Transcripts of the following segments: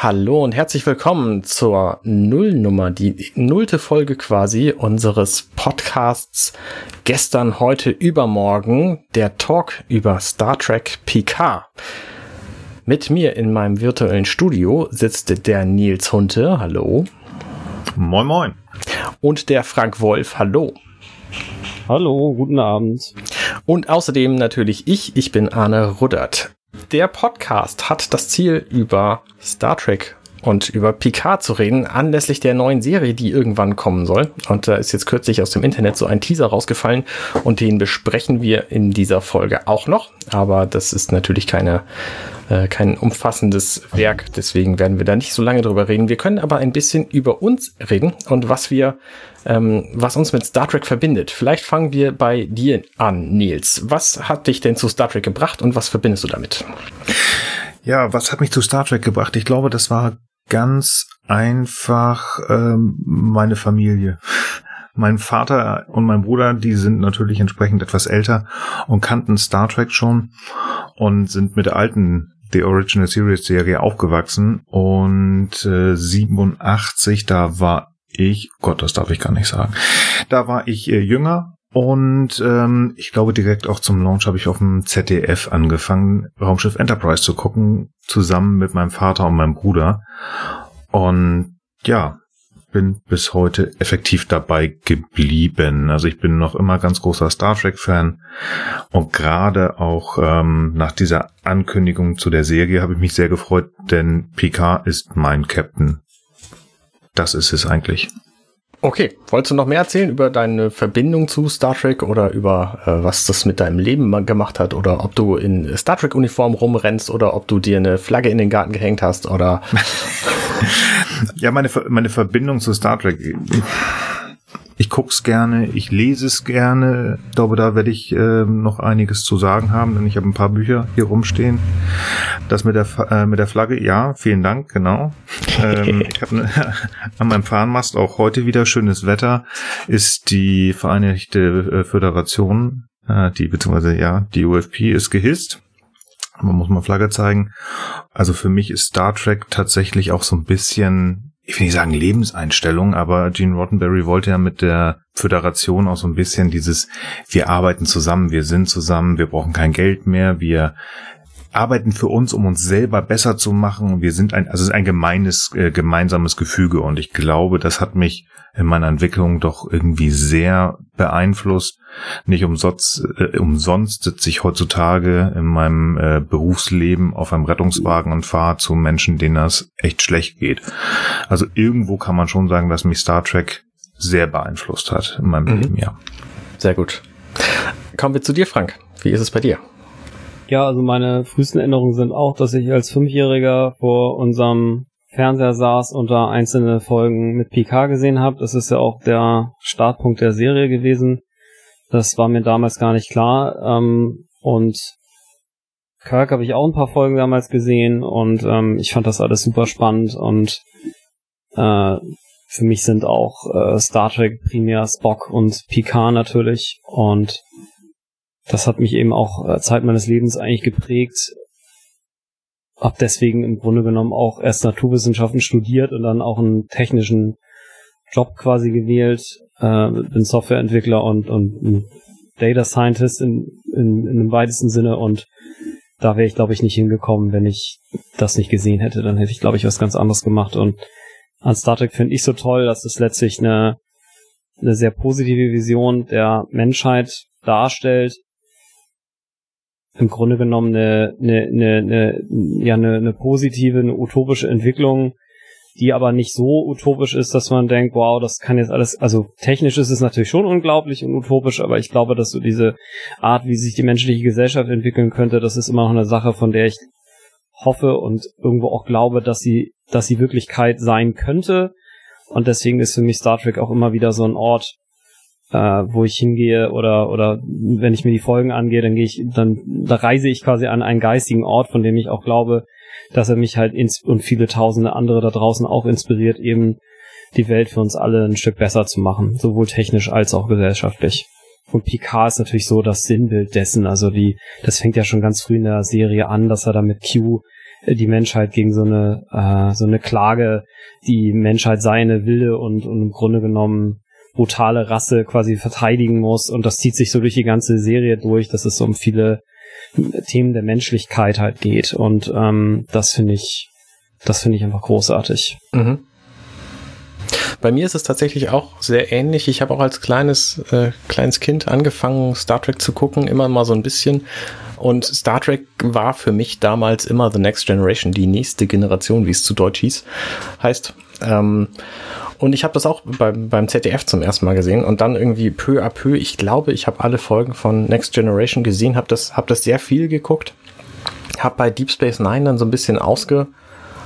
Hallo und herzlich willkommen zur Nullnummer, die nullte Folge quasi unseres Podcasts gestern, heute, übermorgen, der Talk über Star Trek Picard. Mit mir in meinem virtuellen Studio sitzt der Nils Hunte, hallo. Moin moin. Und der Frank Wolf, hallo. Hallo, guten Abend. Und außerdem natürlich ich, ich bin Arne Ruddert. Der Podcast hat das Ziel, über Star Trek und über Picard zu reden, anlässlich der neuen Serie, die irgendwann kommen soll. Und da ist jetzt kürzlich aus dem Internet so ein Teaser rausgefallen und den besprechen wir in dieser Folge auch noch. Aber das ist natürlich keine, äh, kein umfassendes Werk, deswegen werden wir da nicht so lange drüber reden. Wir können aber ein bisschen über uns reden und was wir, ähm, was uns mit Star Trek verbindet. Vielleicht fangen wir bei dir an, Nils. Was hat dich denn zu Star Trek gebracht und was verbindest du damit? Ja, was hat mich zu Star Trek gebracht? Ich glaube, das war ganz einfach ähm, meine Familie. Mein Vater und mein Bruder, die sind natürlich entsprechend etwas älter und kannten Star Trek schon und sind mit alten The Original Series Serie aufgewachsen und äh, 87, da war ich, Gott, das darf ich gar nicht sagen, da war ich äh, jünger und ähm, ich glaube, direkt auch zum Launch habe ich auf dem ZDF angefangen, Raumschiff Enterprise zu gucken, zusammen mit meinem Vater und meinem Bruder. Und ja, bin bis heute effektiv dabei geblieben. Also ich bin noch immer ganz großer Star Trek-Fan und gerade auch ähm, nach dieser Ankündigung zu der Serie habe ich mich sehr gefreut, denn Picard ist mein Captain. Das ist es eigentlich. Okay, wolltest du noch mehr erzählen über deine Verbindung zu Star Trek oder über äh, was das mit deinem Leben gemacht hat oder ob du in Star Trek Uniform rumrennst oder ob du dir eine Flagge in den Garten gehängt hast oder Ja, meine meine Verbindung zu Star Trek ich guck's gerne, ich lese es gerne. Ich glaube, da werde ich äh, noch einiges zu sagen haben, denn ich habe ein paar Bücher hier rumstehen. Das mit der äh, mit der Flagge, ja, vielen Dank, genau. ähm, ich habe ne, an meinem Fahnenmast auch heute wieder schönes Wetter. Ist die Vereinigte äh, Föderation, äh, die beziehungsweise ja, die UFP ist gehisst. Man muss mal Flagge zeigen. Also für mich ist Star Trek tatsächlich auch so ein bisschen ich will nicht sagen Lebenseinstellung, aber Gene Roddenberry wollte ja mit der Föderation auch so ein bisschen dieses, wir arbeiten zusammen, wir sind zusammen, wir brauchen kein Geld mehr, wir arbeiten für uns, um uns selber besser zu machen. Wir sind ein, also es ist ein gemeines, äh, gemeinsames Gefüge und ich glaube, das hat mich in meiner Entwicklung doch irgendwie sehr beeinflusst. Nicht umsonst, äh, umsonst sitze ich heutzutage in meinem äh, Berufsleben auf einem Rettungswagen und fahre zu Menschen, denen das echt schlecht geht. Also irgendwo kann man schon sagen, dass mich Star Trek sehr beeinflusst hat in meinem mhm. Leben, ja. Sehr gut. Kommen wir zu dir, Frank. Wie ist es bei dir? Ja, also meine frühesten Erinnerungen sind auch, dass ich als Fünfjähriger vor unserem Fernseher saß und da einzelne Folgen mit Picard gesehen habe. Das ist ja auch der Startpunkt der Serie gewesen. Das war mir damals gar nicht klar. Ähm, und Kirk habe ich auch ein paar Folgen damals gesehen und ähm, ich fand das alles super spannend und äh, für mich sind auch äh, Star Trek primär Spock und Picard natürlich und das hat mich eben auch äh, Zeit meines Lebens eigentlich geprägt. Hab deswegen im Grunde genommen auch erst Naturwissenschaften studiert und dann auch einen technischen Job quasi gewählt. Äh, bin Softwareentwickler und, und Data Scientist in, in, in dem weitesten Sinne und da wäre ich, glaube ich, nicht hingekommen, wenn ich das nicht gesehen hätte. Dann hätte ich, glaube ich, was ganz anderes gemacht. Und an Star Trek finde ich so toll, dass es letztlich eine, eine sehr positive Vision der Menschheit darstellt, im Grunde genommen eine, eine, eine, eine, ja, eine, eine positive, eine utopische Entwicklung, die aber nicht so utopisch ist, dass man denkt, wow, das kann jetzt alles, also technisch ist es natürlich schon unglaublich und utopisch, aber ich glaube, dass so diese Art, wie sich die menschliche Gesellschaft entwickeln könnte, das ist immer noch eine Sache, von der ich hoffe und irgendwo auch glaube, dass sie, dass sie Wirklichkeit sein könnte. Und deswegen ist für mich Star Trek auch immer wieder so ein Ort, äh, wo ich hingehe oder oder wenn ich mir die Folgen angehe, dann gehe ich, dann da reise ich quasi an einen geistigen Ort, von dem ich auch glaube, dass er mich halt ins und viele tausende andere da draußen auch inspiriert, eben die Welt für uns alle ein Stück besser zu machen, sowohl technisch als auch gesellschaftlich. Und Picard ist natürlich so das Sinnbild dessen, also die, das fängt ja schon ganz früh in der Serie an, dass er da mit Q äh, die Menschheit gegen so eine, äh, so eine Klage, die Menschheit seine wilde und, und im Grunde genommen brutale Rasse quasi verteidigen muss. Und das zieht sich so durch die ganze Serie durch, dass es um viele Themen der Menschlichkeit halt geht. Und ähm, das finde ich, das finde ich einfach großartig. Mhm. Bei mir ist es tatsächlich auch sehr ähnlich. Ich habe auch als kleines, äh, kleines Kind angefangen, Star Trek zu gucken, immer mal so ein bisschen. Und Star Trek war für mich damals immer The Next Generation, die nächste Generation, wie es zu Deutsch hieß, heißt. Ähm, und ich habe das auch beim, beim ZDF zum ersten Mal gesehen und dann irgendwie peu à peu, ich glaube, ich habe alle Folgen von Next Generation gesehen, habe das, hab das sehr viel geguckt, habe bei Deep Space Nine dann so ein bisschen ausge,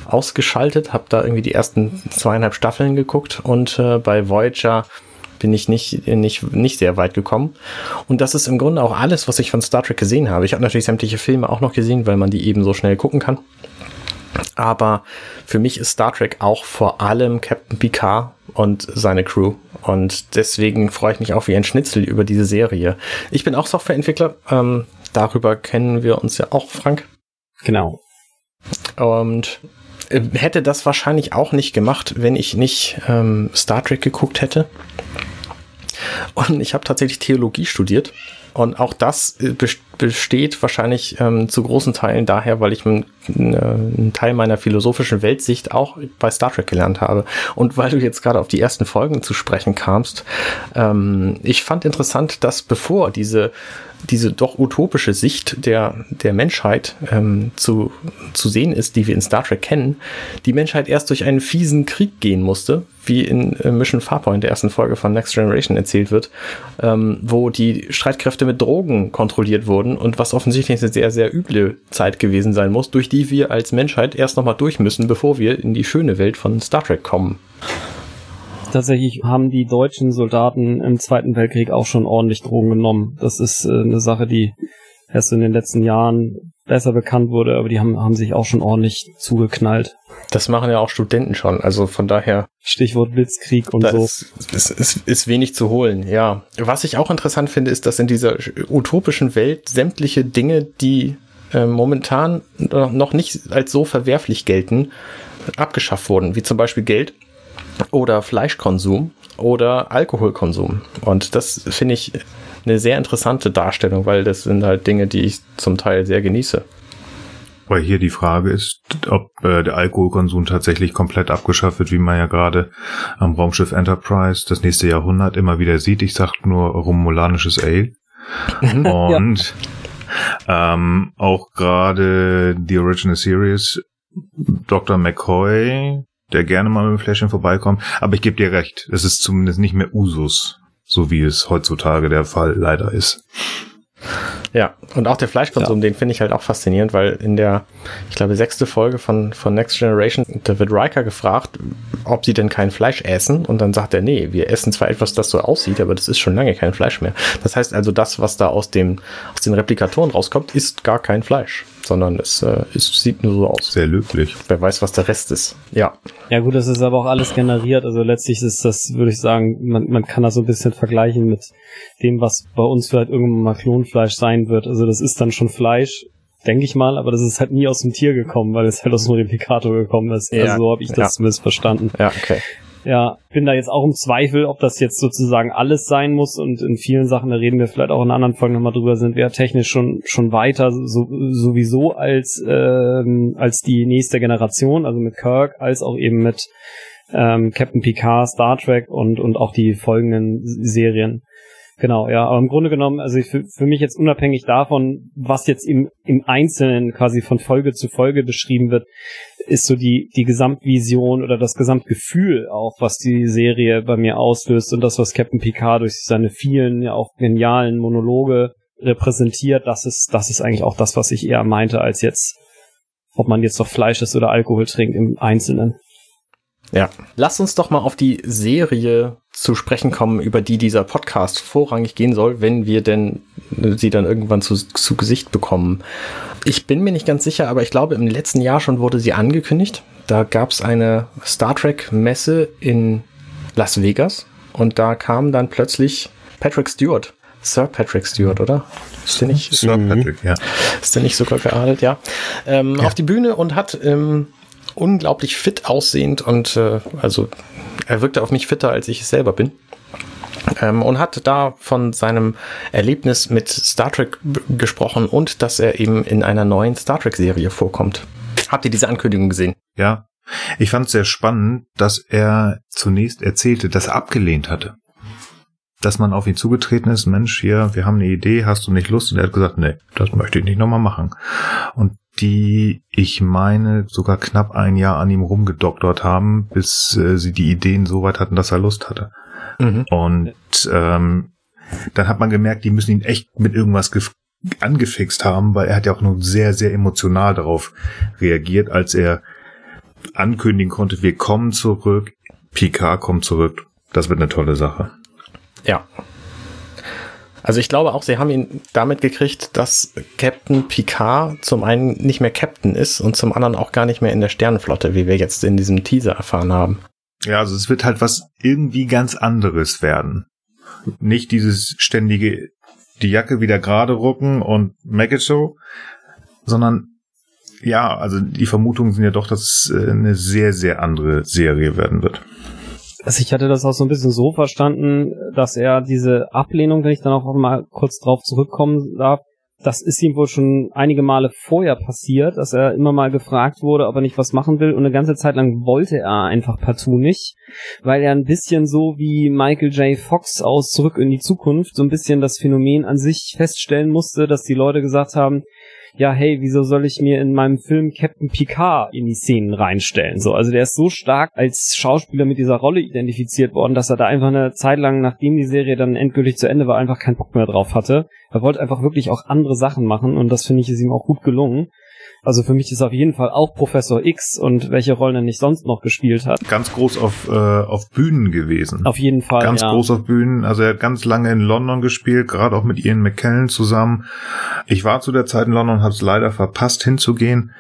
ausgeschaltet, habe da irgendwie die ersten zweieinhalb Staffeln geguckt und äh, bei Voyager bin ich nicht, nicht, nicht sehr weit gekommen. Und das ist im Grunde auch alles, was ich von Star Trek gesehen habe. Ich habe natürlich sämtliche Filme auch noch gesehen, weil man die eben so schnell gucken kann. Aber für mich ist Star Trek auch vor allem Captain Picard und seine Crew. Und deswegen freue ich mich auch wie ein Schnitzel über diese Serie. Ich bin auch Softwareentwickler. Ähm, darüber kennen wir uns ja auch, Frank. Genau. Und äh, hätte das wahrscheinlich auch nicht gemacht, wenn ich nicht ähm, Star Trek geguckt hätte. Und ich habe tatsächlich Theologie studiert. Und auch das äh, besteht wahrscheinlich ähm, zu großen Teilen daher, weil ich einen, äh, einen Teil meiner philosophischen Weltsicht auch bei Star Trek gelernt habe. Und weil du jetzt gerade auf die ersten Folgen zu sprechen kamst, ähm, ich fand interessant, dass bevor diese diese doch utopische Sicht der, der Menschheit ähm, zu, zu sehen ist, die wir in Star Trek kennen, die Menschheit erst durch einen fiesen Krieg gehen musste, wie in äh, Mission Farpoint der ersten Folge von Next Generation erzählt wird, ähm, wo die Streitkräfte mit Drogen kontrolliert wurden und was offensichtlich eine sehr, sehr üble Zeit gewesen sein muss, durch die wir als Menschheit erst nochmal durch müssen, bevor wir in die schöne Welt von Star Trek kommen tatsächlich haben die deutschen Soldaten im Zweiten Weltkrieg auch schon ordentlich Drogen genommen. Das ist äh, eine Sache, die erst in den letzten Jahren besser bekannt wurde, aber die haben, haben sich auch schon ordentlich zugeknallt. Das machen ja auch Studenten schon, also von daher. Stichwort Blitzkrieg und so. Ist, ist, ist, ist wenig zu holen, ja. Was ich auch interessant finde, ist, dass in dieser utopischen Welt sämtliche Dinge, die äh, momentan noch nicht als so verwerflich gelten, abgeschafft wurden, wie zum Beispiel Geld oder Fleischkonsum oder Alkoholkonsum. Und das finde ich eine sehr interessante Darstellung, weil das sind halt Dinge, die ich zum Teil sehr genieße. Weil hier die Frage ist, ob äh, der Alkoholkonsum tatsächlich komplett abgeschafft wird, wie man ja gerade am Raumschiff Enterprise das nächste Jahrhundert immer wieder sieht. Ich sag nur romulanisches Ale. Und ja. ähm, auch gerade die Original Series Dr. McCoy der gerne mal mit dem Fläschchen vorbeikommt. Aber ich gebe dir recht, es ist zumindest nicht mehr Usus, so wie es heutzutage der Fall leider ist. Ja, und auch der Fleischkonsum, ja. den finde ich halt auch faszinierend, weil in der, ich glaube, sechste Folge von, von Next Generation, da wird Riker gefragt, ob sie denn kein Fleisch essen. Und dann sagt er, nee, wir essen zwar etwas, das so aussieht, aber das ist schon lange kein Fleisch mehr. Das heißt also, das, was da aus, dem, aus den Replikatoren rauskommt, ist gar kein Fleisch sondern es, äh, es sieht nur so aus. Sehr löblich. Wer weiß, was der Rest ist. Ja. Ja gut, das ist aber auch alles generiert. Also letztlich ist das, würde ich sagen, man, man kann das so ein bisschen vergleichen mit dem, was bei uns vielleicht irgendwann mal Klonfleisch sein wird. Also das ist dann schon Fleisch, denke ich mal, aber das ist halt nie aus dem Tier gekommen, weil es halt aus dem Replikator gekommen ist. Ja, also so habe ich das ja. zumindest verstanden. Ja, okay. Ja, bin da jetzt auch im Zweifel, ob das jetzt sozusagen alles sein muss. Und in vielen Sachen, da reden wir vielleicht auch in anderen Folgen nochmal drüber, sind wir technisch schon schon weiter so, sowieso als ähm, als die nächste Generation, also mit Kirk, als auch eben mit ähm, Captain Picard, Star Trek und und auch die folgenden Serien. Genau, ja, aber im Grunde genommen, also für, für mich jetzt unabhängig davon, was jetzt im, im Einzelnen quasi von Folge zu Folge beschrieben wird, ist so die, die Gesamtvision oder das Gesamtgefühl auch, was die Serie bei mir auslöst und das, was Captain Picard durch seine vielen, ja auch genialen Monologe repräsentiert, das ist, das ist eigentlich auch das, was ich eher meinte, als jetzt, ob man jetzt noch Fleisch isst oder Alkohol trinkt im Einzelnen. Ja, lass uns doch mal auf die Serie zu sprechen kommen, über die dieser Podcast vorrangig gehen soll, wenn wir denn sie dann irgendwann zu, zu Gesicht bekommen. Ich bin mir nicht ganz sicher, aber ich glaube, im letzten Jahr schon wurde sie angekündigt. Da gab es eine Star Trek-Messe in Las Vegas und da kam dann plötzlich Patrick Stewart Sir Patrick Stewart, oder? Ist der nicht? Sir Patrick, ja. Ist der nicht sogar geadelt, ja. Ähm, Ja. Auf die Bühne und hat ähm, unglaublich fit aussehend und äh, also er wirkte auf mich fitter, als ich es selber bin. Ähm, und hat da von seinem Erlebnis mit Star Trek gesprochen und dass er eben in einer neuen Star Trek-Serie vorkommt. Habt ihr diese Ankündigung gesehen? Ja. Ich fand es sehr spannend, dass er zunächst erzählte, dass er abgelehnt hatte. Dass man auf ihn zugetreten ist, Mensch, hier, wir haben eine Idee, hast du nicht Lust? Und er hat gesagt, nee, das möchte ich nicht nochmal machen. Und die, ich meine, sogar knapp ein Jahr an ihm rumgedoktert haben, bis äh, sie die Ideen so weit hatten, dass er Lust hatte. Mhm. Und ähm, dann hat man gemerkt, die müssen ihn echt mit irgendwas gef- angefixt haben, weil er hat ja auch nur sehr, sehr emotional darauf reagiert, als er ankündigen konnte, wir kommen zurück, Picard kommt zurück. Das wird eine tolle Sache. Ja. Also ich glaube auch, sie haben ihn damit gekriegt, dass Captain Picard zum einen nicht mehr Captain ist und zum anderen auch gar nicht mehr in der Sternenflotte, wie wir jetzt in diesem Teaser erfahren haben. Ja, also es wird halt was irgendwie ganz anderes werden. Nicht dieses ständige, die Jacke wieder gerade rucken und make it so, sondern ja, also die Vermutungen sind ja doch, dass es äh, eine sehr, sehr andere Serie werden wird. Also ich hatte das auch so ein bisschen so verstanden, dass er diese Ablehnung, wenn ich dann auch mal kurz drauf zurückkommen darf, das ist ihm wohl schon einige Male vorher passiert, dass er immer mal gefragt wurde, ob er nicht was machen will und eine ganze Zeit lang wollte er einfach partout nicht, weil er ein bisschen so wie Michael J. Fox aus Zurück in die Zukunft so ein bisschen das Phänomen an sich feststellen musste, dass die Leute gesagt haben, ja, hey, wieso soll ich mir in meinem Film Captain Picard in die Szenen reinstellen? So, also der ist so stark als Schauspieler mit dieser Rolle identifiziert worden, dass er da einfach eine Zeit lang, nachdem die Serie dann endgültig zu Ende war, einfach keinen Bock mehr drauf hatte. Er wollte einfach wirklich auch andere Sachen machen und das finde ich ist ihm auch gut gelungen. Also für mich ist auf jeden Fall auch Professor X und welche Rollen er nicht sonst noch gespielt hat. Ganz groß auf, äh, auf Bühnen gewesen. Auf jeden Fall. ganz ja. groß auf Bühnen. Also er hat ganz lange in London gespielt, gerade auch mit Ian McKellen zusammen. Ich war zu der Zeit in London und habe es leider verpasst hinzugehen.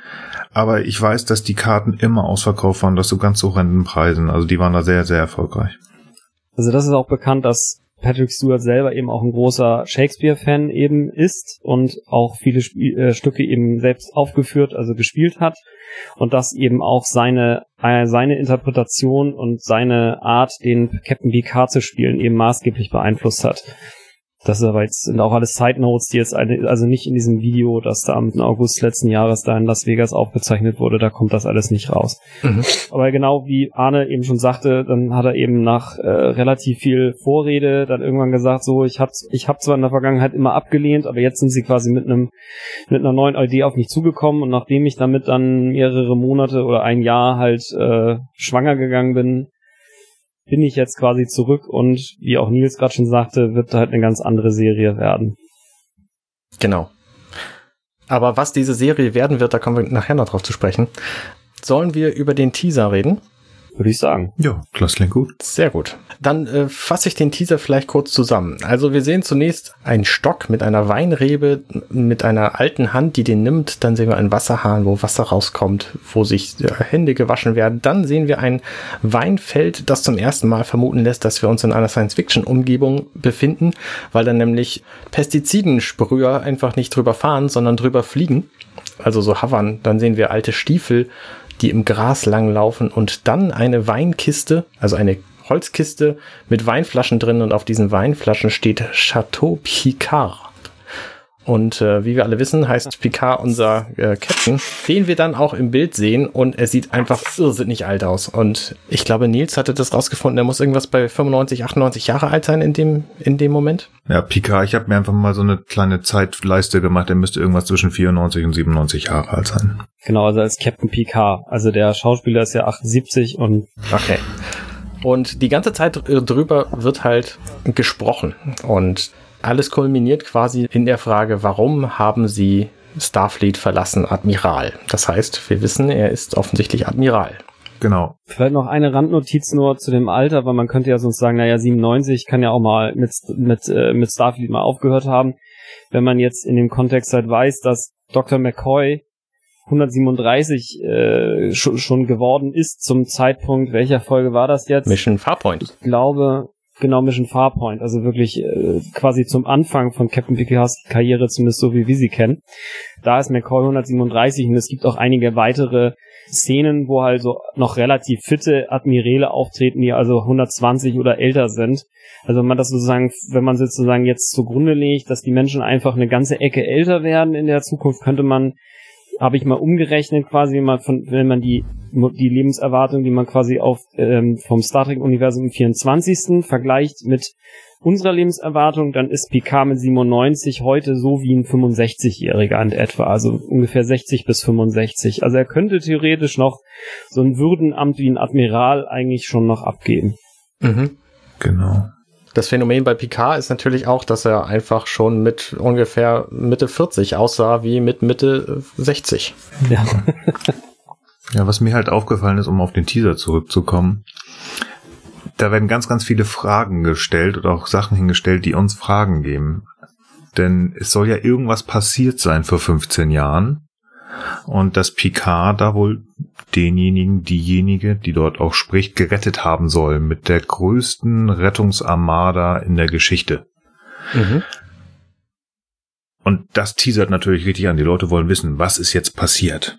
Aber ich weiß, dass die Karten immer ausverkauft waren, das so ganz horrenden Preisen. Also die waren da sehr, sehr erfolgreich. Also das ist auch bekannt, dass Patrick Stewart selber eben auch ein großer Shakespeare-Fan eben ist und auch viele Sp äh, Stücke eben selbst aufgeführt, also gespielt hat und dass eben auch seine äh, seine Interpretation und seine Art, den Captain Picard zu spielen, eben maßgeblich beeinflusst hat. Das ist aber jetzt sind auch alles Side Notes, die jetzt eine, also nicht in diesem Video, das da am August letzten Jahres da in Las Vegas aufgezeichnet wurde, da kommt das alles nicht raus. Mhm. Aber genau wie Arne eben schon sagte, dann hat er eben nach äh, relativ viel Vorrede dann irgendwann gesagt, so ich hab ich hab zwar in der Vergangenheit immer abgelehnt, aber jetzt sind sie quasi mit einem mit einer neuen Idee auf mich zugekommen und nachdem ich damit dann mehrere Monate oder ein Jahr halt äh, schwanger gegangen bin, bin ich jetzt quasi zurück und wie auch Nils gerade schon sagte, wird halt eine ganz andere Serie werden. Genau. Aber was diese Serie werden wird, da kommen wir nachher noch drauf zu sprechen. Sollen wir über den Teaser reden? Würde ich sagen. Ja, das klingt gut. Sehr gut. Dann äh, fasse ich den Teaser vielleicht kurz zusammen. Also wir sehen zunächst einen Stock mit einer Weinrebe, mit einer alten Hand, die den nimmt. Dann sehen wir einen Wasserhahn, wo Wasser rauskommt, wo sich äh, Hände gewaschen werden. Dann sehen wir ein Weinfeld, das zum ersten Mal vermuten lässt, dass wir uns in einer Science-Fiction-Umgebung befinden, weil dann nämlich Pestizidensprüher einfach nicht drüber fahren, sondern drüber fliegen. Also so hovern. Dann sehen wir alte Stiefel, die im Gras langlaufen und dann eine Weinkiste, also eine Holzkiste mit Weinflaschen drin und auf diesen Weinflaschen steht Chateau Picard. Und äh, wie wir alle wissen, heißt Picard unser äh, Captain, den wir dann auch im Bild sehen und er sieht einfach irrsinnig alt aus. Und ich glaube, Nils hatte das rausgefunden, er muss irgendwas bei 95, 98 Jahre alt sein in dem, in dem Moment. Ja, Picard, ich habe mir einfach mal so eine kleine Zeitleiste gemacht. Er müsste irgendwas zwischen 94 und 97 Jahre alt sein. Genau, also als Captain Picard. Also der Schauspieler ist ja 78 und Okay. Und die ganze Zeit drüber wird halt gesprochen. Und alles kulminiert quasi in der Frage, warum haben sie Starfleet verlassen, Admiral? Das heißt, wir wissen, er ist offensichtlich Admiral. Genau. Vielleicht noch eine Randnotiz nur zu dem Alter, weil man könnte ja sonst sagen, naja, 97 kann ja auch mal mit, mit, äh, mit Starfleet mal aufgehört haben. Wenn man jetzt in dem Kontext halt weiß, dass Dr. McCoy 137 äh, schon, schon geworden ist zum Zeitpunkt, welcher Folge war das jetzt? Mission Farpoint. Ich glaube, genau Mission Farpoint, also wirklich äh, quasi zum Anfang von Captain Picards Karriere, zumindest so wie wir sie kennen. Da ist McCoy 137 und es gibt auch einige weitere Szenen, wo halt so noch relativ fitte Admiräle auftreten, die also 120 oder älter sind. Also wenn man das sozusagen, wenn man sozusagen jetzt zugrunde legt, dass die Menschen einfach eine ganze Ecke älter werden in der Zukunft, könnte man habe ich mal umgerechnet quasi, wenn von, wenn man die, die Lebenserwartung, die man quasi auf, ähm, vom Star Trek Universum im 24. vergleicht mit unserer Lebenserwartung, dann ist Picard mit 97 heute so wie ein 65-Jähriger in etwa, also ungefähr 60 bis 65. Also er könnte theoretisch noch so ein Würdenamt wie ein Admiral eigentlich schon noch abgeben. Mhm. Genau. Das Phänomen bei Picard ist natürlich auch, dass er einfach schon mit ungefähr Mitte 40 aussah wie mit Mitte 60. Ja. ja, was mir halt aufgefallen ist, um auf den Teaser zurückzukommen, da werden ganz, ganz viele Fragen gestellt oder auch Sachen hingestellt, die uns Fragen geben. Denn es soll ja irgendwas passiert sein vor 15 Jahren. Und dass Picard da wohl denjenigen, diejenige, die dort auch spricht, gerettet haben soll mit der größten Rettungsarmada in der Geschichte. Mhm. Und das teasert natürlich richtig an. Die Leute wollen wissen, was ist jetzt passiert?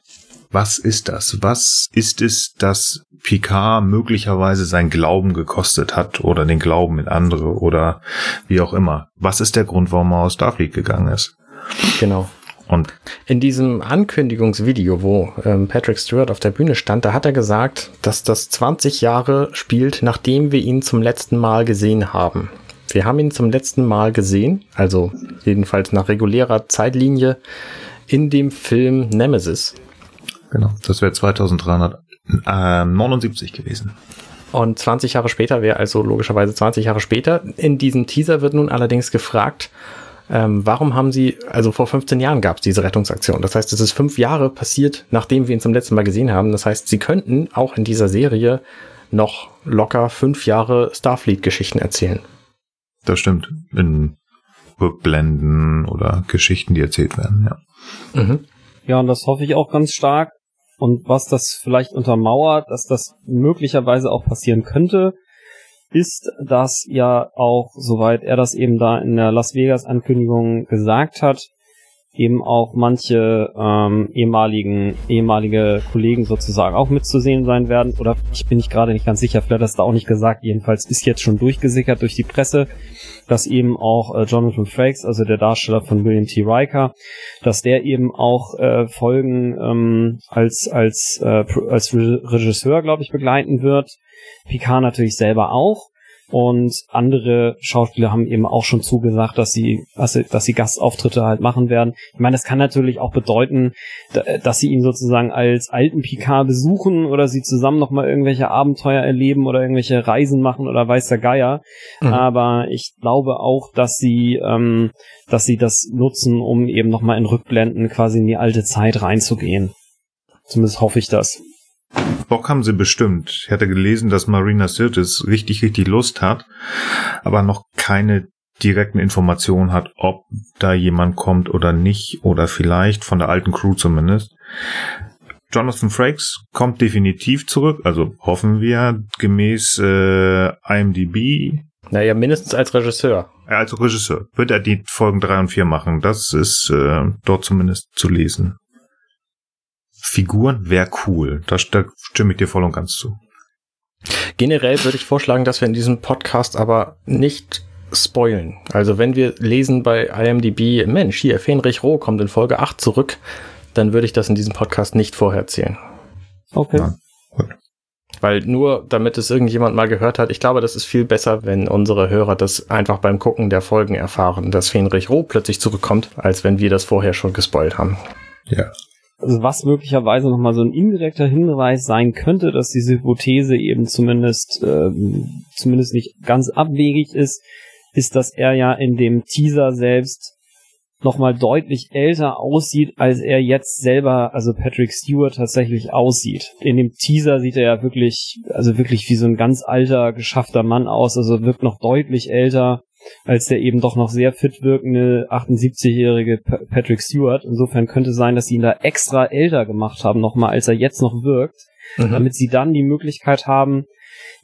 Was ist das? Was ist es, dass Picard möglicherweise sein Glauben gekostet hat oder den Glauben in andere oder wie auch immer? Was ist der Grund, warum er aus Starfleet gegangen ist? Genau. Und in diesem Ankündigungsvideo, wo ähm, Patrick Stewart auf der Bühne stand, da hat er gesagt, dass das 20 Jahre spielt, nachdem wir ihn zum letzten Mal gesehen haben. Wir haben ihn zum letzten Mal gesehen, also jedenfalls nach regulärer Zeitlinie, in dem Film Nemesis. Genau, das wäre 2379 gewesen. Und 20 Jahre später wäre also logischerweise 20 Jahre später. In diesem Teaser wird nun allerdings gefragt, ähm, warum haben sie, also vor 15 Jahren gab es diese Rettungsaktion. Das heißt, es ist fünf Jahre passiert, nachdem wir ihn zum letzten Mal gesehen haben. Das heißt, sie könnten auch in dieser Serie noch locker fünf Jahre Starfleet-Geschichten erzählen. Das stimmt. In Rückblenden oder Geschichten, die erzählt werden, ja. Mhm. Ja, und das hoffe ich auch ganz stark. Und was das vielleicht untermauert, dass das möglicherweise auch passieren könnte, ist, dass ja auch, soweit er das eben da in der Las Vegas Ankündigung gesagt hat, eben auch manche ähm, ehemaligen ehemalige Kollegen sozusagen auch mitzusehen sein werden. Oder ich bin nicht gerade nicht ganz sicher, vielleicht hat das da auch nicht gesagt. Jedenfalls ist jetzt schon durchgesickert durch die Presse, dass eben auch äh, Jonathan Frakes, also der Darsteller von William T. Riker, dass der eben auch äh, Folgen ähm, als als äh, als Regisseur, glaube ich, begleiten wird. Picard natürlich selber auch. Und andere Schauspieler haben eben auch schon zugesagt, dass sie, dass sie, dass sie Gastauftritte halt machen werden. Ich meine, das kann natürlich auch bedeuten, dass sie ihn sozusagen als alten Picard besuchen oder sie zusammen nochmal irgendwelche Abenteuer erleben oder irgendwelche Reisen machen oder weiß der Geier. Mhm. Aber ich glaube auch, dass sie, ähm, dass sie das nutzen, um eben nochmal in Rückblenden quasi in die alte Zeit reinzugehen. Zumindest hoffe ich das. Bock haben sie bestimmt. Ich hatte gelesen, dass Marina Sirtis richtig, richtig Lust hat, aber noch keine direkten Informationen hat, ob da jemand kommt oder nicht, oder vielleicht von der alten Crew zumindest. Jonathan Frakes kommt definitiv zurück, also hoffen wir, gemäß äh, IMDb. Naja, mindestens als Regisseur. Ja, als Regisseur. Wird er die Folgen drei und vier machen. Das ist äh, dort zumindest zu lesen. Figuren wäre cool. Da, da stimme ich dir voll und ganz zu. Generell würde ich vorschlagen, dass wir in diesem Podcast aber nicht spoilen. Also wenn wir lesen bei IMDb, Mensch, hier, Fenrich Roh kommt in Folge 8 zurück, dann würde ich das in diesem Podcast nicht vorher erzählen. Okay. Ja, Weil nur damit es irgendjemand mal gehört hat, ich glaube, das ist viel besser, wenn unsere Hörer das einfach beim Gucken der Folgen erfahren, dass Fenrich Roh plötzlich zurückkommt, als wenn wir das vorher schon gespoilt haben. Ja. Also was möglicherweise nochmal so ein indirekter Hinweis sein könnte, dass diese Hypothese eben zumindest, ähm, zumindest nicht ganz abwegig ist, ist, dass er ja in dem Teaser selbst nochmal deutlich älter aussieht, als er jetzt selber, also Patrick Stewart tatsächlich aussieht. In dem Teaser sieht er ja wirklich, also wirklich wie so ein ganz alter, geschaffter Mann aus, also wirkt noch deutlich älter als der eben doch noch sehr fit wirkende 78-jährige Patrick Stewart. Insofern könnte sein, dass sie ihn da extra älter gemacht haben, nochmal, als er jetzt noch wirkt, mhm. damit sie dann die Möglichkeit haben,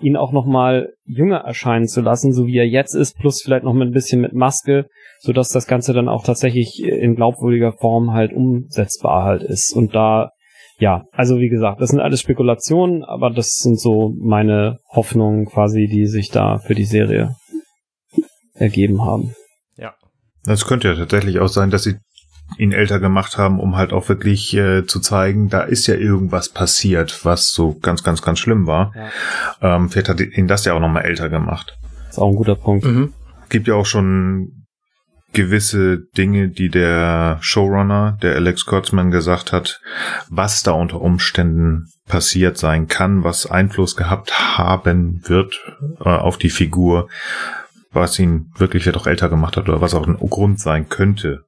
ihn auch nochmal jünger erscheinen zu lassen, so wie er jetzt ist, plus vielleicht noch mit ein bisschen mit Maske, so dass das Ganze dann auch tatsächlich in glaubwürdiger Form halt umsetzbar halt ist. Und da, ja, also wie gesagt, das sind alles Spekulationen, aber das sind so meine Hoffnungen quasi, die sich da für die Serie ergeben haben. Ja. Das könnte ja tatsächlich auch sein, dass sie ihn älter gemacht haben, um halt auch wirklich äh, zu zeigen, da ist ja irgendwas passiert, was so ganz, ganz, ganz schlimm war. Ja. Ähm, vielleicht hat ihn das ja auch nochmal älter gemacht. Das ist auch ein guter Punkt. Mhm. Gibt ja auch schon gewisse Dinge, die der Showrunner, der Alex Kurtzman gesagt hat, was da unter Umständen passiert sein kann, was Einfluss gehabt haben wird äh, auf die Figur, was ihn wirklich vielleicht auch älter gemacht hat oder was auch ein Grund sein könnte,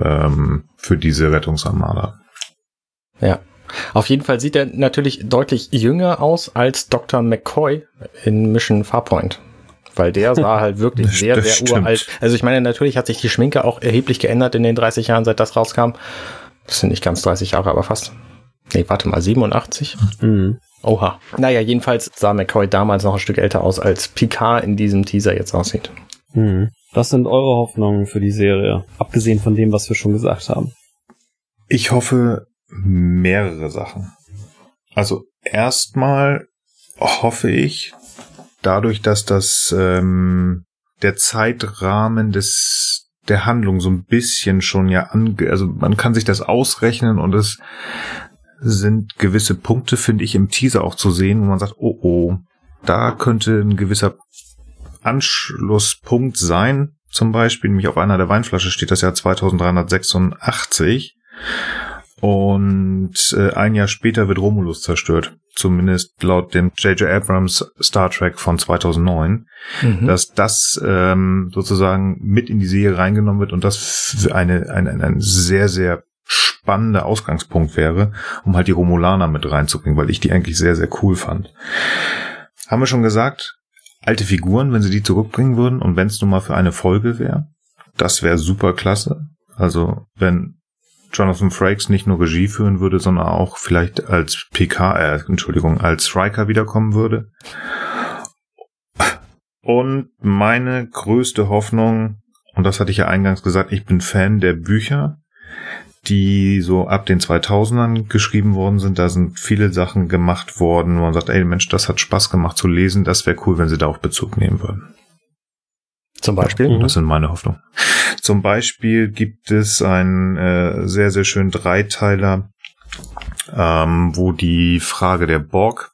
ähm, für diese Rettungsarmada. Ja. Auf jeden Fall sieht er natürlich deutlich jünger aus als Dr. McCoy in Mission Farpoint. Weil der sah halt wirklich sehr, sehr stimmt. uralt. Also ich meine, natürlich hat sich die Schminke auch erheblich geändert in den 30 Jahren, seit das rauskam. Das sind nicht ganz 30 Jahre, aber fast. Nee, warte mal, 87? Mhm. Oha. Naja, jedenfalls sah McCoy damals noch ein Stück älter aus, als Picard in diesem Teaser jetzt aussieht. Mhm. Was sind eure Hoffnungen für die Serie? Abgesehen von dem, was wir schon gesagt haben. Ich hoffe mehrere Sachen. Also erstmal hoffe ich, dadurch, dass das ähm, der Zeitrahmen des der Handlung so ein bisschen schon ja ange, also man kann sich das ausrechnen und es sind gewisse Punkte, finde ich, im Teaser auch zu sehen, wo man sagt, oh oh, da könnte ein gewisser Anschlusspunkt sein. Zum Beispiel, nämlich auf einer der Weinflasche steht das Jahr 2386. Und äh, ein Jahr später wird Romulus zerstört. Zumindest laut dem J.J. Abrams Star Trek von 2009. Mhm. Dass das ähm, sozusagen mit in die Serie reingenommen wird und das für eine, eine, ein sehr, sehr spannender Ausgangspunkt wäre, um halt die Romulaner mit reinzubringen, weil ich die eigentlich sehr, sehr cool fand. Haben wir schon gesagt, alte Figuren, wenn sie die zurückbringen würden und wenn es nun mal für eine Folge wäre, das wäre super klasse. Also wenn Jonathan Frakes nicht nur Regie führen würde, sondern auch vielleicht als PK, äh, Entschuldigung, als Riker wiederkommen würde. Und meine größte Hoffnung, und das hatte ich ja eingangs gesagt, ich bin Fan der Bücher die so ab den 2000ern geschrieben worden sind. Da sind viele Sachen gemacht worden, wo man sagt, ey Mensch, das hat Spaß gemacht zu lesen. Das wäre cool, wenn sie da auch Bezug nehmen würden. Zum Beispiel? Ja, das sind meine Hoffnungen. Zum Beispiel gibt es einen äh, sehr, sehr schönen Dreiteiler, ähm, wo die Frage der Borg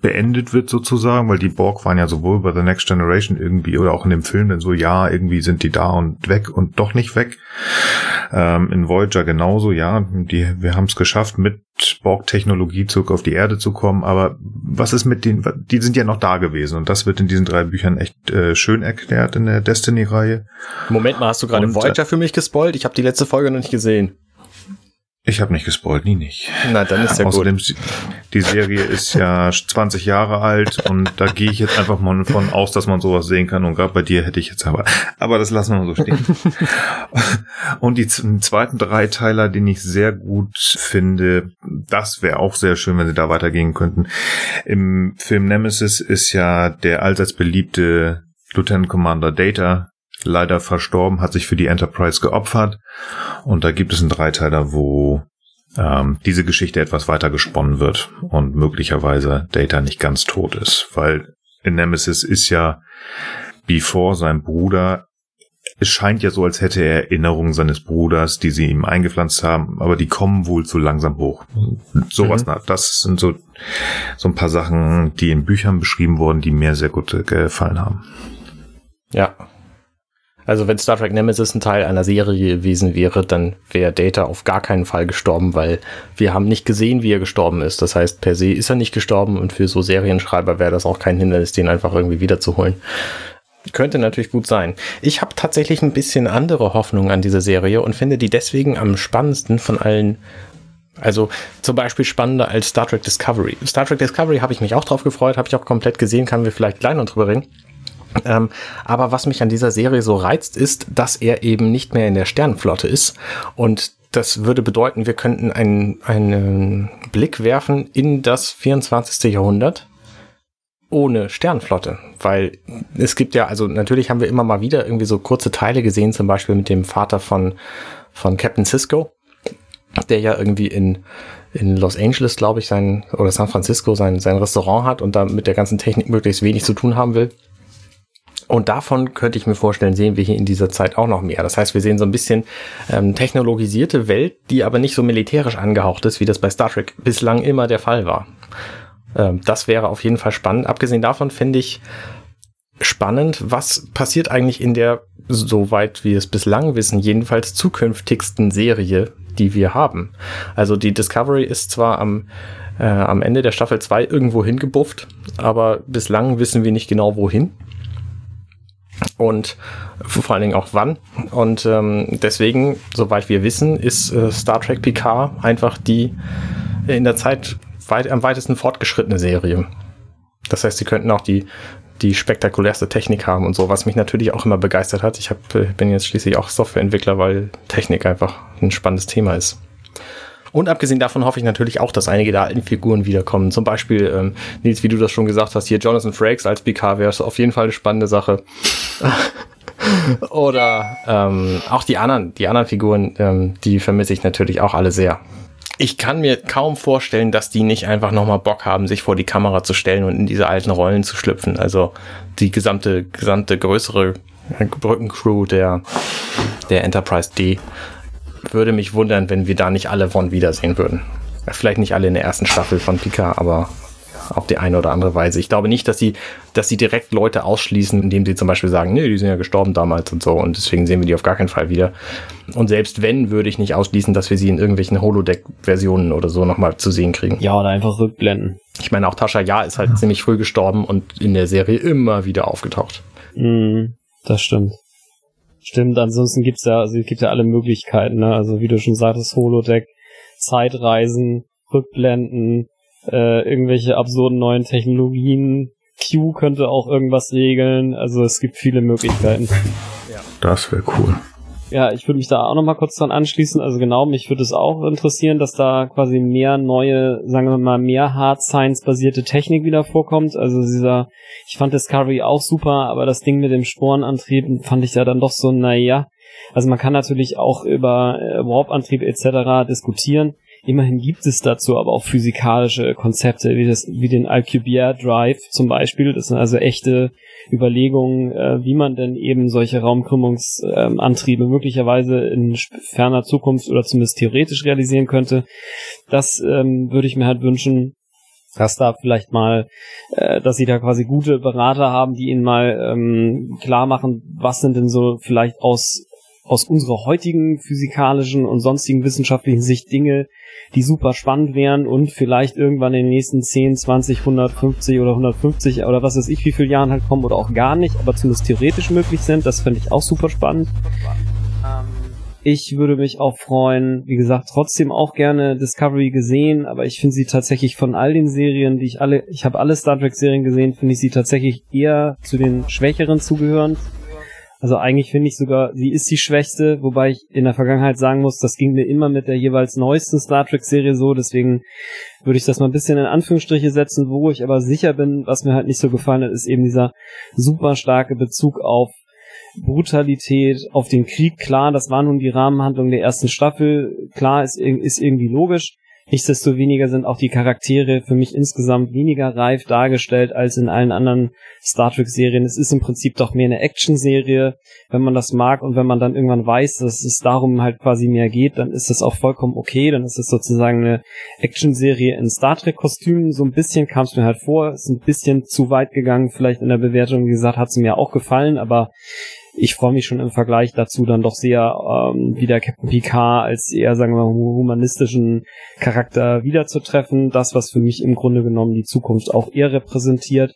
beendet wird sozusagen, weil die Borg waren ja sowohl bei The Next Generation irgendwie oder auch in dem Film dann so, ja, irgendwie sind die da und weg und doch nicht weg. Ähm, in Voyager genauso, ja, die, wir haben es geschafft, mit Borg-Technologie zurück auf die Erde zu kommen, aber was ist mit den, die sind ja noch da gewesen und das wird in diesen drei Büchern echt äh, schön erklärt in der Destiny-Reihe. Moment mal, hast du gerade Voyager für mich gespoilt? Ich habe die letzte Folge noch nicht gesehen. Ich habe nicht gespoilt, nie nicht. Na, dann ist ja Außerdem, gut. Die Serie ist ja 20 Jahre alt und da gehe ich jetzt einfach mal von aus, dass man sowas sehen kann. Und gerade bei dir hätte ich jetzt aber, aber das lassen wir mal so stehen. und die zweiten Dreiteiler, den ich sehr gut finde, das wäre auch sehr schön, wenn sie da weitergehen könnten. Im Film Nemesis ist ja der allseits beliebte Lieutenant Commander Data leider verstorben, hat sich für die Enterprise geopfert. Und da gibt es einen Dreiteiler, wo ähm, diese Geschichte etwas weiter gesponnen wird und möglicherweise Data nicht ganz tot ist. Weil in Nemesis ist ja Before sein Bruder es scheint ja so, als hätte er Erinnerungen seines Bruders, die sie ihm eingepflanzt haben, aber die kommen wohl zu langsam hoch. Sowas, mhm. das sind so, so ein paar Sachen, die in Büchern beschrieben wurden, die mir sehr gut gefallen haben. Ja, also wenn Star Trek Nemesis ein Teil einer Serie gewesen wäre, dann wäre Data auf gar keinen Fall gestorben, weil wir haben nicht gesehen, wie er gestorben ist. Das heißt, per se ist er nicht gestorben und für so Serienschreiber wäre das auch kein Hindernis, den einfach irgendwie wiederzuholen. Könnte natürlich gut sein. Ich habe tatsächlich ein bisschen andere Hoffnung an diese Serie und finde die deswegen am spannendsten von allen also zum Beispiel spannender als Star Trek Discovery. Star Trek Discovery habe ich mich auch drauf gefreut, habe ich auch komplett gesehen, kann wir vielleicht gleich noch drüber reden. Ähm, aber was mich an dieser Serie so reizt, ist, dass er eben nicht mehr in der Sternenflotte ist. Und das würde bedeuten, wir könnten einen, einen Blick werfen in das 24. Jahrhundert ohne Sternflotte, weil es gibt ja, also natürlich haben wir immer mal wieder irgendwie so kurze Teile gesehen, zum Beispiel mit dem Vater von, von Captain Cisco, der ja irgendwie in, in Los Angeles, glaube ich, sein, oder San Francisco sein, sein Restaurant hat und da mit der ganzen Technik möglichst wenig zu tun haben will. Und davon könnte ich mir vorstellen, sehen wir hier in dieser Zeit auch noch mehr. Das heißt, wir sehen so ein bisschen ähm, technologisierte Welt, die aber nicht so militärisch angehaucht ist, wie das bei Star Trek bislang immer der Fall war. Ähm, das wäre auf jeden Fall spannend. Abgesehen davon finde ich spannend, was passiert eigentlich in der, soweit wir es bislang wissen, jedenfalls zukünftigsten Serie, die wir haben. Also die Discovery ist zwar am, äh, am Ende der Staffel 2 irgendwo hingebufft, aber bislang wissen wir nicht genau wohin und vor allen Dingen auch wann. Und ähm, deswegen, soweit wir wissen, ist äh, Star Trek Picard einfach die in der Zeit weit, am weitesten fortgeschrittene Serie. Das heißt, sie könnten auch die, die spektakulärste Technik haben und so, was mich natürlich auch immer begeistert hat. Ich hab, äh, bin jetzt schließlich auch Softwareentwickler, weil Technik einfach ein spannendes Thema ist. Und abgesehen davon hoffe ich natürlich auch, dass einige der alten Figuren wiederkommen. Zum Beispiel, ähm, Nils, wie du das schon gesagt hast, hier Jonathan Frakes als BK wäre auf jeden Fall eine spannende Sache. Oder ähm, auch die anderen, die anderen Figuren, ähm, die vermisse ich natürlich auch alle sehr. Ich kann mir kaum vorstellen, dass die nicht einfach nochmal Bock haben, sich vor die Kamera zu stellen und in diese alten Rollen zu schlüpfen. Also die gesamte, gesamte größere Brückencrew der, der Enterprise D würde mich wundern, wenn wir da nicht alle von wiedersehen würden. Vielleicht nicht alle in der ersten Staffel von Pika, aber auf die eine oder andere Weise. Ich glaube nicht, dass sie, dass sie direkt Leute ausschließen, indem sie zum Beispiel sagen, nee, die sind ja gestorben damals und so und deswegen sehen wir die auf gar keinen Fall wieder. Und selbst wenn, würde ich nicht ausschließen, dass wir sie in irgendwelchen Holodeck-Versionen oder so nochmal zu sehen kriegen. Ja, oder einfach rückblenden. Ich meine, auch Tascha Ja ist halt ja. ziemlich früh gestorben und in der Serie immer wieder aufgetaucht. Mm, das stimmt. Stimmt, ansonsten gibt's ja, also es gibt ja alle Möglichkeiten, ne? Also wie du schon sagtest, Holodeck, Zeitreisen, Rückblenden, äh, irgendwelche absurden neuen Technologien. Q könnte auch irgendwas regeln. Also es gibt viele Möglichkeiten. Ja. Das wäre cool. Ja, ich würde mich da auch nochmal kurz dran anschließen. Also genau, mich würde es auch interessieren, dass da quasi mehr neue, sagen wir mal, mehr Hard Science basierte Technik wieder vorkommt. Also dieser, ich fand Discovery auch super, aber das Ding mit dem Sporenantrieb fand ich ja dann doch so, naja. Also man kann natürlich auch über äh, Warp-Antrieb etc. diskutieren. Immerhin gibt es dazu aber auch physikalische Konzepte, wie, das, wie den Alcubierre Drive zum Beispiel. Das sind also echte Überlegungen, äh, wie man denn eben solche Raumkrümmungsantriebe äh, möglicherweise in ferner Zukunft oder zumindest theoretisch realisieren könnte. Das ähm, würde ich mir halt wünschen, dass da vielleicht mal, äh, dass sie da quasi gute Berater haben, die ihnen mal ähm, klar machen, was sind denn so vielleicht aus aus unserer heutigen physikalischen und sonstigen wissenschaftlichen Sicht Dinge, die super spannend wären und vielleicht irgendwann in den nächsten 10, 20, 150 oder 150 oder was weiß ich, wie viele Jahren halt kommen oder auch gar nicht, aber zumindest theoretisch möglich sind. Das fände ich auch super spannend. Ich würde mich auch freuen, wie gesagt, trotzdem auch gerne Discovery gesehen, aber ich finde sie tatsächlich von all den Serien, die ich alle, ich habe alle Star Trek Serien gesehen, finde ich sie tatsächlich eher zu den schwächeren zugehören. Also eigentlich finde ich sogar, sie ist die schwächste, wobei ich in der Vergangenheit sagen muss, das ging mir immer mit der jeweils neuesten Star Trek Serie so, deswegen würde ich das mal ein bisschen in Anführungsstriche setzen, wo ich aber sicher bin, was mir halt nicht so gefallen hat, ist eben dieser super starke Bezug auf Brutalität, auf den Krieg. Klar, das war nun die Rahmenhandlung der ersten Staffel. Klar, ist, ist irgendwie logisch. Nichtsdestoweniger sind auch die Charaktere für mich insgesamt weniger reif dargestellt als in allen anderen Star Trek Serien. Es ist im Prinzip doch mehr eine Action-Serie. Wenn man das mag und wenn man dann irgendwann weiß, dass es darum halt quasi mehr geht, dann ist das auch vollkommen okay. Dann ist es sozusagen eine Action-Serie in Star Trek-Kostümen. So ein bisschen kam es mir halt vor. Ist ein bisschen zu weit gegangen, vielleicht in der Bewertung. Wie gesagt, hat es mir auch gefallen, aber ich freue mich schon im Vergleich dazu dann doch sehr, ähm, wieder Captain Picard als eher, sagen wir mal, humanistischen Charakter wiederzutreffen. Das, was für mich im Grunde genommen die Zukunft auch eher repräsentiert.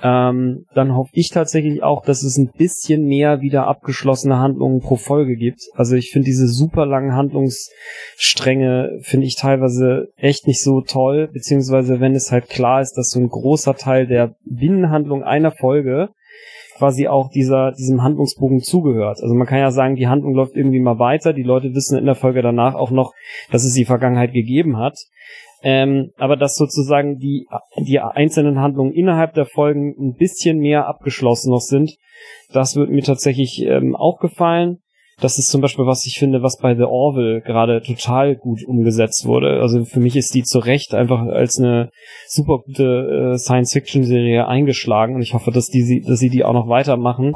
Ähm, dann hoffe ich tatsächlich auch, dass es ein bisschen mehr wieder abgeschlossene Handlungen pro Folge gibt. Also ich finde diese super langen Handlungsstränge finde ich teilweise echt nicht so toll, beziehungsweise wenn es halt klar ist, dass so ein großer Teil der Binnenhandlung einer Folge quasi auch dieser, diesem Handlungsbogen zugehört. Also man kann ja sagen, die Handlung läuft irgendwie mal weiter, die Leute wissen in der Folge danach auch noch, dass es die Vergangenheit gegeben hat. Ähm, aber dass sozusagen die, die einzelnen Handlungen innerhalb der Folgen ein bisschen mehr abgeschlossen noch sind, das wird mir tatsächlich ähm, auch gefallen. Das ist zum Beispiel, was ich finde, was bei The Orville gerade total gut umgesetzt wurde. Also für mich ist die zu Recht einfach als eine super gute äh, Science-Fiction-Serie eingeschlagen und ich hoffe, dass die, dass sie die auch noch weitermachen.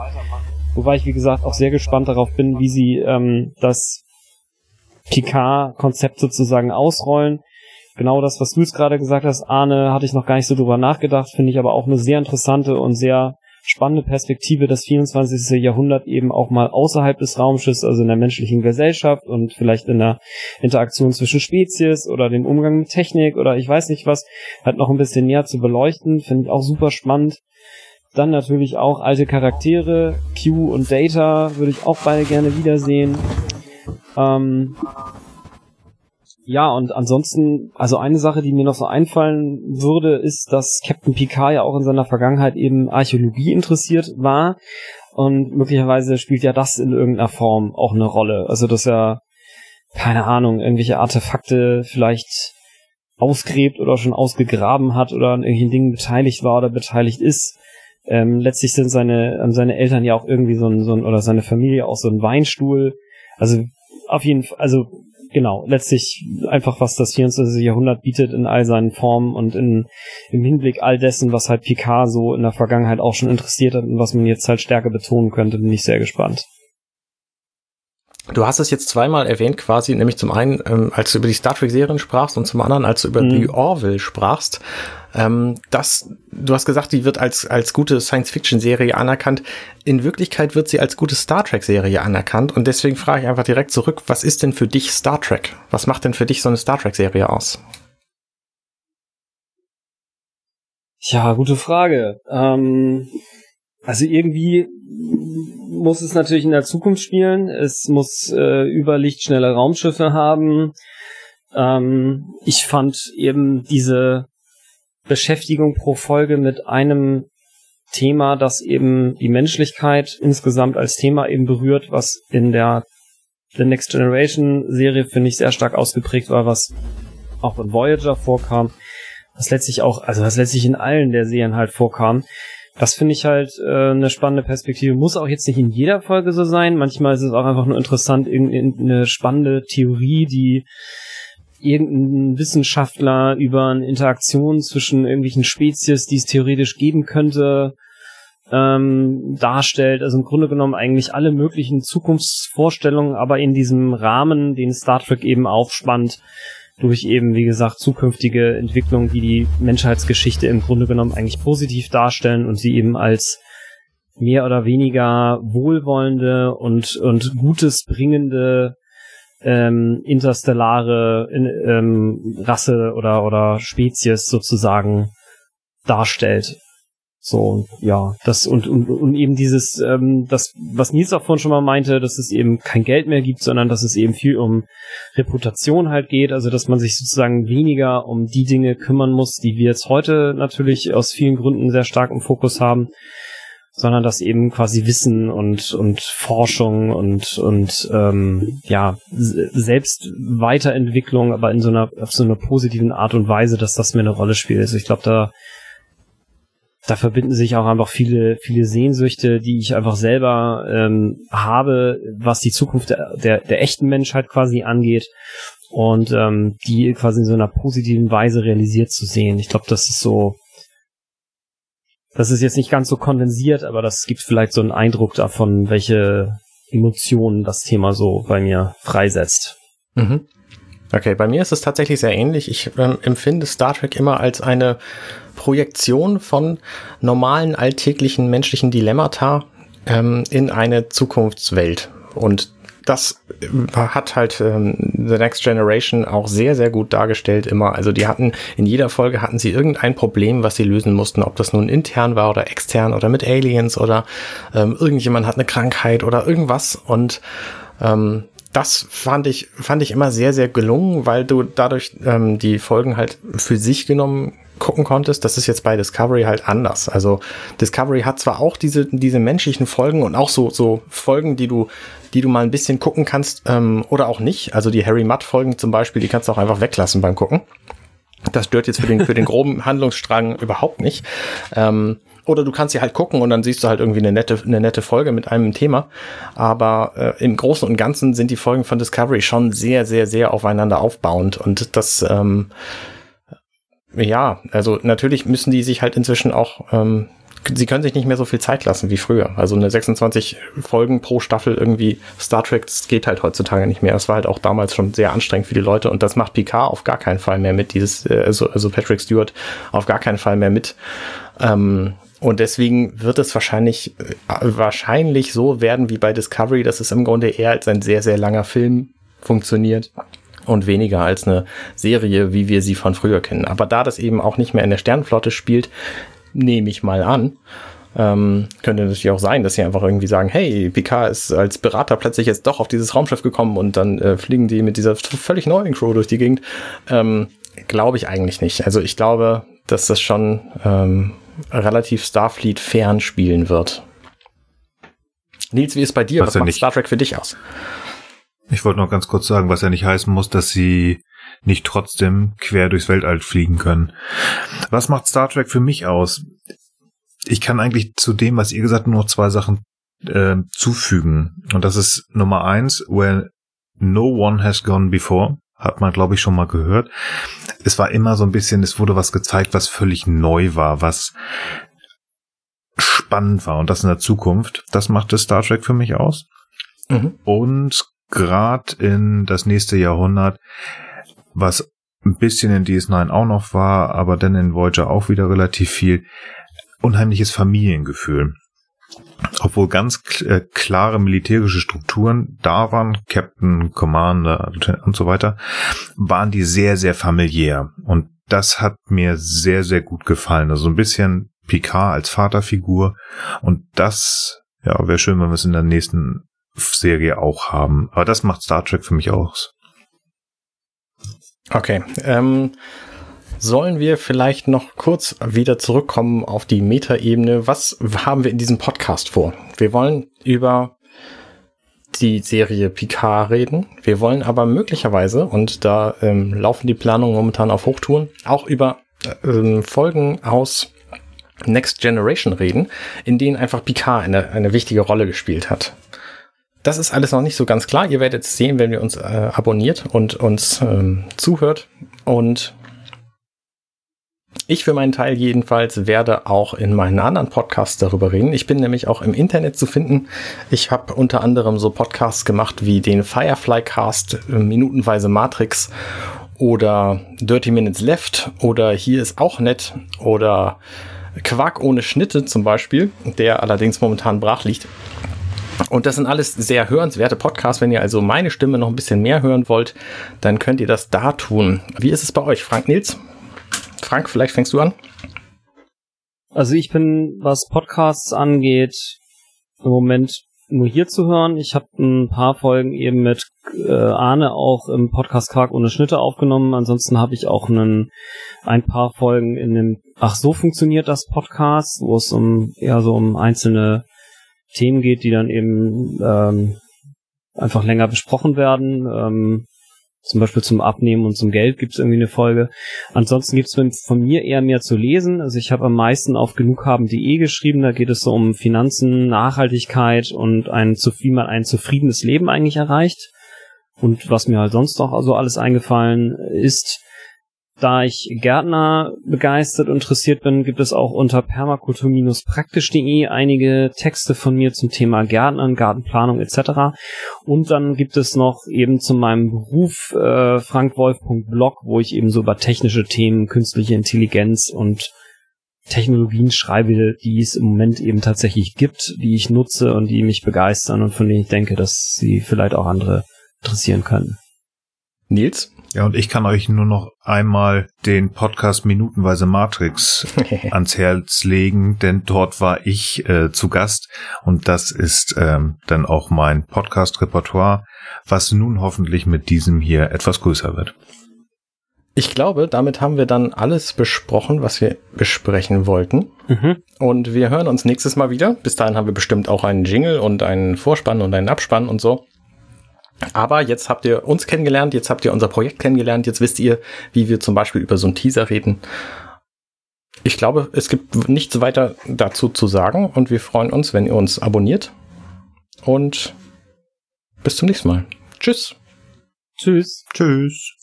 Wobei ich, wie gesagt, auch sehr gespannt darauf bin, wie sie ähm, das Picard-Konzept sozusagen ausrollen. Genau das, was du jetzt gerade gesagt hast, Arne, hatte ich noch gar nicht so drüber nachgedacht, finde ich aber auch eine sehr interessante und sehr spannende Perspektive, das 24. Jahrhundert eben auch mal außerhalb des Raumschiffs, also in der menschlichen Gesellschaft und vielleicht in der Interaktion zwischen Spezies oder dem Umgang mit Technik oder ich weiß nicht was, halt noch ein bisschen näher zu beleuchten, finde ich auch super spannend. Dann natürlich auch alte Charaktere, Q und Data würde ich auch beide gerne wiedersehen. Ähm, ja, und ansonsten, also eine Sache, die mir noch so einfallen würde, ist, dass Captain Picard ja auch in seiner Vergangenheit eben Archäologie interessiert war. Und möglicherweise spielt ja das in irgendeiner Form auch eine Rolle. Also, dass er, keine Ahnung, irgendwelche Artefakte vielleicht ausgräbt oder schon ausgegraben hat oder an irgendwelchen Dingen beteiligt war oder beteiligt ist. Ähm, letztlich sind seine, seine Eltern ja auch irgendwie so ein, so ein, oder seine Familie auch so ein Weinstuhl. Also, auf jeden Fall, also genau, letztlich einfach, was das 24. Jahrhundert bietet in all seinen Formen und in, im Hinblick all dessen, was halt Picard so in der Vergangenheit auch schon interessiert hat und was man jetzt halt stärker betonen könnte, bin ich sehr gespannt. Du hast es jetzt zweimal erwähnt, quasi, nämlich zum einen, ähm, als du über die Star Trek-Serien sprachst und zum anderen, als du über mhm. die Orville sprachst. Ähm, das, du hast gesagt, die wird als, als gute Science-Fiction-Serie anerkannt. In Wirklichkeit wird sie als gute Star Trek-Serie anerkannt. Und deswegen frage ich einfach direkt zurück, was ist denn für dich Star Trek? Was macht denn für dich so eine Star Trek-Serie aus? Ja, gute Frage. Ähm, also irgendwie muss es natürlich in der Zukunft spielen. Es muss äh, überlichtschnelle Raumschiffe haben. Ähm, ich fand eben diese Beschäftigung pro Folge mit einem Thema, das eben die Menschlichkeit insgesamt als Thema eben berührt, was in der The Next Generation Serie, finde ich, sehr stark ausgeprägt war, was auch in Voyager vorkam, was letztlich auch, also was letztlich in allen der Serien halt vorkam. Das finde ich halt äh, eine spannende Perspektive. Muss auch jetzt nicht in jeder Folge so sein. Manchmal ist es auch einfach nur interessant, irgendeine spannende Theorie, die irgendein Wissenschaftler über eine Interaktion zwischen irgendwelchen Spezies, die es theoretisch geben könnte, ähm, darstellt. Also im Grunde genommen eigentlich alle möglichen Zukunftsvorstellungen, aber in diesem Rahmen, den Star Trek eben aufspannt, durch eben, wie gesagt, zukünftige Entwicklungen, die die Menschheitsgeschichte im Grunde genommen eigentlich positiv darstellen und sie eben als mehr oder weniger wohlwollende und, und Gutes bringende ähm, interstellare ähm, Rasse oder, oder Spezies sozusagen darstellt. So, ja, das und, und, und eben dieses, ähm, das, was Nils auch vorhin schon mal meinte, dass es eben kein Geld mehr gibt, sondern dass es eben viel um Reputation halt geht, also dass man sich sozusagen weniger um die Dinge kümmern muss, die wir jetzt heute natürlich aus vielen Gründen sehr stark im Fokus haben, sondern dass eben quasi Wissen und, und Forschung und, und ähm, ja, selbst Weiterentwicklung, aber in so einer, auf so einer positiven Art und Weise, dass das mir eine Rolle spielt. Also ich glaube, da da verbinden sich auch einfach viele, viele Sehnsüchte, die ich einfach selber ähm, habe, was die Zukunft der, der, der echten Menschheit quasi angeht und ähm, die quasi in so einer positiven Weise realisiert zu sehen. Ich glaube, das ist so, das ist jetzt nicht ganz so kondensiert, aber das gibt vielleicht so einen Eindruck davon, welche Emotionen das Thema so bei mir freisetzt. Mhm. Okay, bei mir ist es tatsächlich sehr ähnlich. Ich ähm, empfinde Star Trek immer als eine Projektion von normalen, alltäglichen menschlichen Dilemmata ähm, in eine Zukunftswelt. Und das äh, hat halt ähm, The Next Generation auch sehr, sehr gut dargestellt immer. Also die hatten, in jeder Folge hatten sie irgendein Problem, was sie lösen mussten, ob das nun intern war oder extern oder mit Aliens oder ähm, irgendjemand hat eine Krankheit oder irgendwas. Und ähm, das fand ich, fand ich immer sehr, sehr gelungen, weil du dadurch ähm, die Folgen halt für sich genommen gucken konntest. Das ist jetzt bei Discovery halt anders. Also Discovery hat zwar auch diese, diese menschlichen Folgen und auch so, so Folgen, die du, die du mal ein bisschen gucken kannst ähm, oder auch nicht. Also die Harry Mudd Folgen zum Beispiel, die kannst du auch einfach weglassen beim Gucken. Das stört jetzt für den, für den groben Handlungsstrang überhaupt nicht. Ähm, oder du kannst sie halt gucken und dann siehst du halt irgendwie eine nette, eine nette Folge mit einem Thema. Aber äh, im Großen und Ganzen sind die Folgen von Discovery schon sehr, sehr, sehr aufeinander aufbauend. Und das, ähm, ja, also natürlich müssen die sich halt inzwischen auch ähm, sie können sich nicht mehr so viel Zeit lassen wie früher. Also eine 26 Folgen pro Staffel irgendwie Star Trek, das geht halt heutzutage nicht mehr. Das war halt auch damals schon sehr anstrengend für die Leute und das macht Picard auf gar keinen Fall mehr mit, dieses, äh, also, also Patrick Stewart auf gar keinen Fall mehr mit. Ähm, und deswegen wird es wahrscheinlich, äh, wahrscheinlich so werden wie bei Discovery, dass es im Grunde eher als ein sehr, sehr langer Film funktioniert und weniger als eine Serie, wie wir sie von früher kennen. Aber da das eben auch nicht mehr in der Sternenflotte spielt, nehme ich mal an. Ähm, könnte natürlich auch sein, dass sie einfach irgendwie sagen, hey, Picard ist als Berater plötzlich jetzt doch auf dieses Raumschiff gekommen und dann äh, fliegen die mit dieser völlig neuen Crew durch die Gegend. Ähm, glaube ich eigentlich nicht. Also ich glaube, dass das schon ähm, relativ Starfleet fern spielen wird. Nils, wie ist bei dir? Was, was macht nicht. Star Trek für dich aus? Ich wollte noch ganz kurz sagen, was ja nicht heißen muss, dass sie nicht trotzdem quer durchs Weltall fliegen können. Was macht Star Trek für mich aus? Ich kann eigentlich zu dem, was ihr gesagt habt, nur noch zwei Sachen äh, zufügen. Und das ist Nummer eins, where no one has gone before. Hat man, glaube ich, schon mal gehört. Es war immer so ein bisschen, es wurde was gezeigt, was völlig neu war, was spannend war und das in der Zukunft. Das machte Star Trek für mich aus. Mhm. Und gerade in das nächste Jahrhundert, was ein bisschen in DS9 auch noch war, aber dann in Voyager auch wieder relativ viel, unheimliches Familiengefühl. Obwohl ganz äh, klare militärische Strukturen da waren, Captain, Commander und so weiter, waren die sehr, sehr familiär. Und das hat mir sehr, sehr gut gefallen. Also ein bisschen Picard als Vaterfigur. Und das, ja, wäre schön, wenn wir es in der nächsten Serie auch haben. Aber das macht Star Trek für mich aus. Okay. Ähm, sollen wir vielleicht noch kurz wieder zurückkommen auf die Metaebene? Was haben wir in diesem Podcast vor? Wir wollen über die Serie Picard reden. Wir wollen aber möglicherweise, und da ähm, laufen die Planungen momentan auf Hochtouren, auch über ähm, Folgen aus Next Generation reden, in denen einfach Picard eine, eine wichtige Rolle gespielt hat. Das ist alles noch nicht so ganz klar. Ihr werdet es sehen, wenn ihr uns äh, abonniert und uns ähm, zuhört. Und ich für meinen Teil jedenfalls werde auch in meinen anderen Podcasts darüber reden. Ich bin nämlich auch im Internet zu finden. Ich habe unter anderem so Podcasts gemacht wie den Firefly Cast, äh, Minutenweise Matrix oder Dirty Minutes Left oder Hier ist auch nett oder Quark ohne Schnitte zum Beispiel, der allerdings momentan brach liegt. Und das sind alles sehr hörenswerte Podcasts. Wenn ihr also meine Stimme noch ein bisschen mehr hören wollt, dann könnt ihr das da tun. Wie ist es bei euch, Frank Nils? Frank, vielleicht fängst du an. Also ich bin, was Podcasts angeht, im Moment nur hier zu hören. Ich habe ein paar Folgen eben mit äh, Arne auch im Podcast Quark ohne Schnitte aufgenommen. Ansonsten habe ich auch einen, ein paar Folgen in dem Ach so funktioniert das Podcast, wo es um eher so um einzelne Themen geht, die dann eben ähm, einfach länger besprochen werden. Ähm, zum Beispiel zum Abnehmen und zum Geld gibt es irgendwie eine Folge. Ansonsten gibt es von mir eher mehr zu lesen. Also ich habe am meisten auf genughaben.de geschrieben. Da geht es so um Finanzen, Nachhaltigkeit und ein, wie man ein zufriedenes Leben eigentlich erreicht. Und was mir halt sonst noch so alles eingefallen ist, da ich Gärtner begeistert und interessiert bin, gibt es auch unter permakultur-praktisch.de einige Texte von mir zum Thema Gärtnern, Gartenplanung etc. Und dann gibt es noch eben zu meinem Beruf äh, frankwolf.blog, wo ich eben so über technische Themen, künstliche Intelligenz und Technologien schreibe, die es im Moment eben tatsächlich gibt, die ich nutze und die mich begeistern und von denen ich denke, dass sie vielleicht auch andere interessieren können. Nils? Ja, und ich kann euch nur noch einmal den Podcast Minutenweise Matrix ans Herz legen, denn dort war ich äh, zu Gast und das ist ähm, dann auch mein Podcast-Repertoire, was nun hoffentlich mit diesem hier etwas größer wird. Ich glaube, damit haben wir dann alles besprochen, was wir besprechen wollten. Mhm. Und wir hören uns nächstes Mal wieder. Bis dahin haben wir bestimmt auch einen Jingle und einen Vorspann und einen Abspann und so. Aber jetzt habt ihr uns kennengelernt, jetzt habt ihr unser Projekt kennengelernt, jetzt wisst ihr, wie wir zum Beispiel über so einen Teaser reden. Ich glaube, es gibt nichts weiter dazu zu sagen und wir freuen uns, wenn ihr uns abonniert. Und bis zum nächsten Mal. Tschüss. Tschüss. Tschüss.